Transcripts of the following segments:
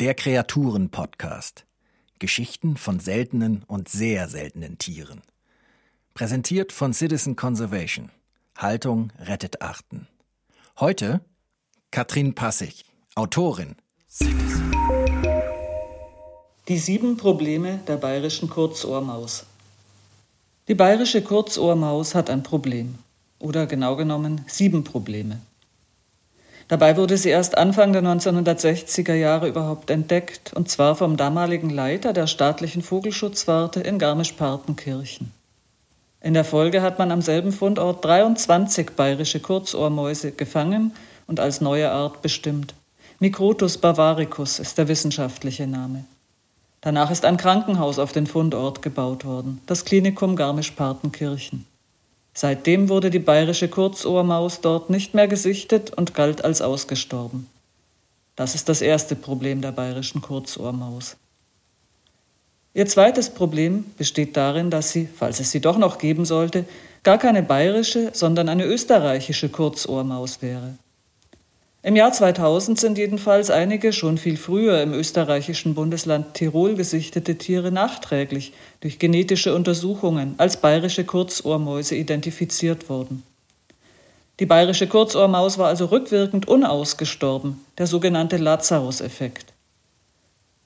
Der Kreaturen-Podcast. Geschichten von seltenen und sehr seltenen Tieren. Präsentiert von Citizen Conservation. Haltung rettet Arten. Heute Katrin Passig, Autorin. Die sieben Probleme der bayerischen Kurzohrmaus. Die bayerische Kurzohrmaus hat ein Problem. Oder genau genommen sieben Probleme. Dabei wurde sie erst Anfang der 1960er Jahre überhaupt entdeckt, und zwar vom damaligen Leiter der staatlichen Vogelschutzwarte in Garmisch-Partenkirchen. In der Folge hat man am selben Fundort 23 bayerische Kurzohrmäuse gefangen und als neue Art bestimmt. Microtus bavaricus ist der wissenschaftliche Name. Danach ist ein Krankenhaus auf den Fundort gebaut worden, das Klinikum Garmisch-Partenkirchen. Seitdem wurde die bayerische Kurzohrmaus dort nicht mehr gesichtet und galt als ausgestorben. Das ist das erste Problem der bayerischen Kurzohrmaus. Ihr zweites Problem besteht darin, dass sie, falls es sie doch noch geben sollte, gar keine bayerische, sondern eine österreichische Kurzohrmaus wäre. Im Jahr 2000 sind jedenfalls einige schon viel früher im österreichischen Bundesland Tirol gesichtete Tiere nachträglich durch genetische Untersuchungen als bayerische Kurzohrmäuse identifiziert worden. Die bayerische Kurzohrmaus war also rückwirkend unausgestorben, der sogenannte Lazarus-Effekt.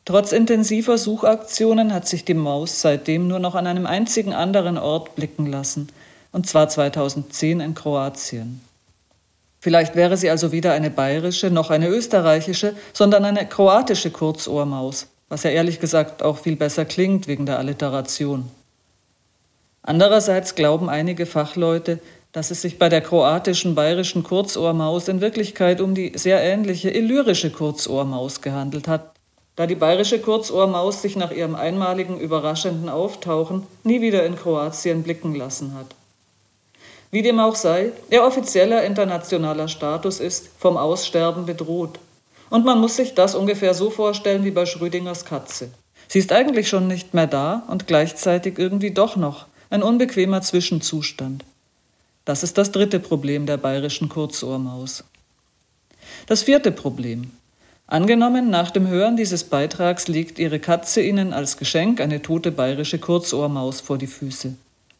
Trotz intensiver Suchaktionen hat sich die Maus seitdem nur noch an einem einzigen anderen Ort blicken lassen, und zwar 2010 in Kroatien. Vielleicht wäre sie also weder eine bayerische noch eine österreichische, sondern eine kroatische Kurzohrmaus, was ja ehrlich gesagt auch viel besser klingt wegen der Alliteration. Andererseits glauben einige Fachleute, dass es sich bei der kroatischen bayerischen Kurzohrmaus in Wirklichkeit um die sehr ähnliche illyrische Kurzohrmaus gehandelt hat, da die bayerische Kurzohrmaus sich nach ihrem einmaligen überraschenden Auftauchen nie wieder in Kroatien blicken lassen hat. Wie dem auch sei, ihr offizieller internationaler Status ist vom Aussterben bedroht. Und man muss sich das ungefähr so vorstellen wie bei Schrödingers Katze. Sie ist eigentlich schon nicht mehr da und gleichzeitig irgendwie doch noch ein unbequemer Zwischenzustand. Das ist das dritte Problem der bayerischen Kurzohrmaus. Das vierte Problem. Angenommen, nach dem Hören dieses Beitrags legt Ihre Katze Ihnen als Geschenk eine tote bayerische Kurzohrmaus vor die Füße.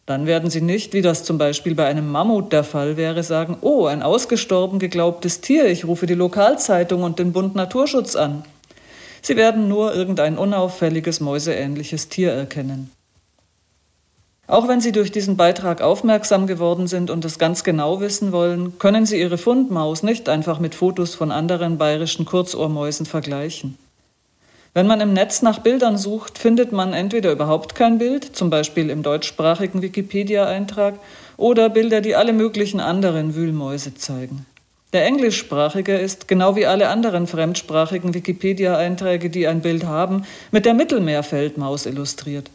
Dann werden Sie nicht, wie das zum Beispiel bei einem Mammut der Fall wäre, sagen, oh, ein ausgestorben geglaubtes Tier, ich rufe die Lokalzeitung und den Bund Naturschutz an. Sie werden nur irgendein unauffälliges, mäuseähnliches Tier erkennen. Auch wenn Sie durch diesen Beitrag aufmerksam geworden sind und es ganz genau wissen wollen, können Sie Ihre Fundmaus nicht einfach mit Fotos von anderen bayerischen Kurzohrmäusen vergleichen. Wenn man im Netz nach Bildern sucht, findet man entweder überhaupt kein Bild, zum Beispiel im deutschsprachigen Wikipedia-Eintrag, oder Bilder, die alle möglichen anderen Wühlmäuse zeigen. Der englischsprachige ist, genau wie alle anderen fremdsprachigen Wikipedia-Einträge, die ein Bild haben, mit der Mittelmeerfeldmaus illustriert.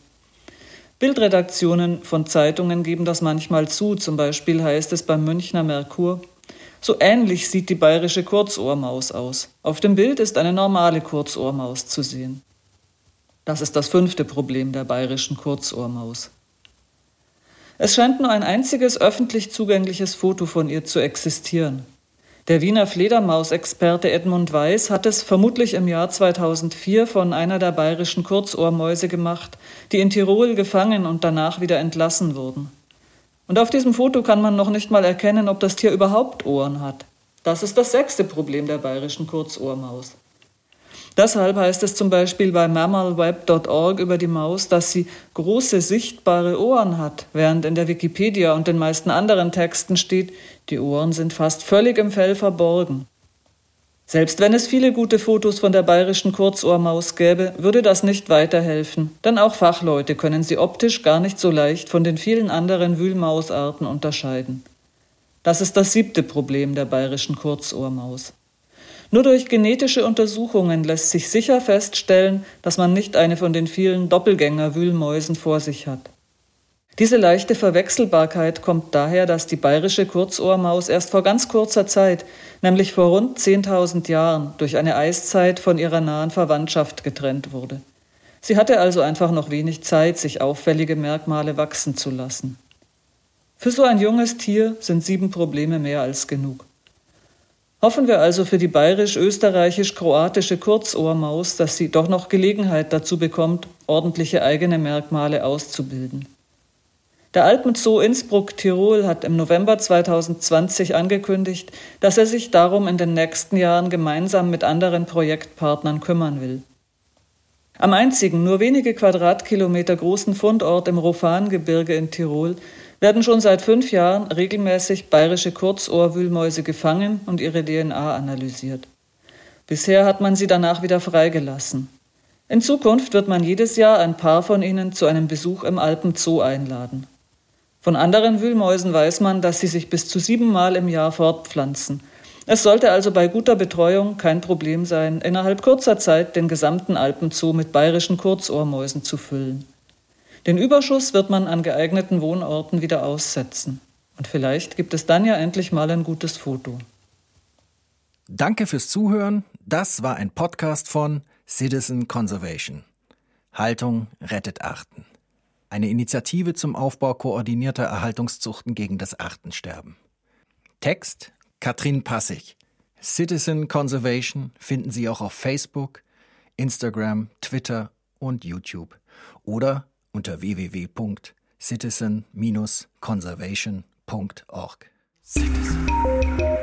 Bildredaktionen von Zeitungen geben das manchmal zu, zum Beispiel heißt es beim Münchner Merkur, so ähnlich sieht die bayerische Kurzohrmaus aus. Auf dem Bild ist eine normale Kurzohrmaus zu sehen. Das ist das fünfte Problem der bayerischen Kurzohrmaus. Es scheint nur ein einziges öffentlich zugängliches Foto von ihr zu existieren. Der Wiener Fledermausexperte Edmund Weiß hat es vermutlich im Jahr 2004 von einer der bayerischen Kurzohrmäuse gemacht, die in Tirol gefangen und danach wieder entlassen wurden. Und auf diesem Foto kann man noch nicht mal erkennen, ob das Tier überhaupt Ohren hat. Das ist das sechste Problem der bayerischen Kurzohrmaus. Deshalb heißt es zum Beispiel bei mammalweb.org über die Maus, dass sie große sichtbare Ohren hat, während in der Wikipedia und den meisten anderen Texten steht, die Ohren sind fast völlig im Fell verborgen. Selbst wenn es viele gute Fotos von der bayerischen Kurzohrmaus gäbe, würde das nicht weiterhelfen, denn auch Fachleute können sie optisch gar nicht so leicht von den vielen anderen Wühlmausarten unterscheiden. Das ist das siebte Problem der bayerischen Kurzohrmaus. Nur durch genetische Untersuchungen lässt sich sicher feststellen, dass man nicht eine von den vielen Doppelgänger-Wühlmäusen vor sich hat. Diese leichte Verwechselbarkeit kommt daher, dass die bayerische Kurzohrmaus erst vor ganz kurzer Zeit, nämlich vor rund 10.000 Jahren, durch eine Eiszeit von ihrer nahen Verwandtschaft getrennt wurde. Sie hatte also einfach noch wenig Zeit, sich auffällige Merkmale wachsen zu lassen. Für so ein junges Tier sind sieben Probleme mehr als genug. Hoffen wir also für die bayerisch-österreichisch-kroatische Kurzohrmaus, dass sie doch noch Gelegenheit dazu bekommt, ordentliche eigene Merkmale auszubilden. Der Alpenzoo Innsbruck-Tirol hat im November 2020 angekündigt, dass er sich darum in den nächsten Jahren gemeinsam mit anderen Projektpartnern kümmern will. Am einzigen, nur wenige Quadratkilometer großen Fundort im Rofangebirge in Tirol werden schon seit fünf Jahren regelmäßig bayerische Kurzohrwühlmäuse gefangen und ihre DNA analysiert. Bisher hat man sie danach wieder freigelassen. In Zukunft wird man jedes Jahr ein paar von ihnen zu einem Besuch im Alpenzoo einladen. Von anderen Wühlmäusen weiß man, dass sie sich bis zu siebenmal im Jahr fortpflanzen. Es sollte also bei guter Betreuung kein Problem sein, innerhalb kurzer Zeit den gesamten Alpenzoo mit bayerischen Kurzohrmäusen zu füllen. Den Überschuss wird man an geeigneten Wohnorten wieder aussetzen. Und vielleicht gibt es dann ja endlich mal ein gutes Foto. Danke fürs Zuhören. Das war ein Podcast von Citizen Conservation. Haltung rettet Arten eine Initiative zum Aufbau koordinierter Erhaltungszuchten gegen das Artensterben. Text Katrin Passig. Citizen Conservation finden Sie auch auf Facebook, Instagram, Twitter und YouTube oder unter www.citizen-conservation.org. Citizen.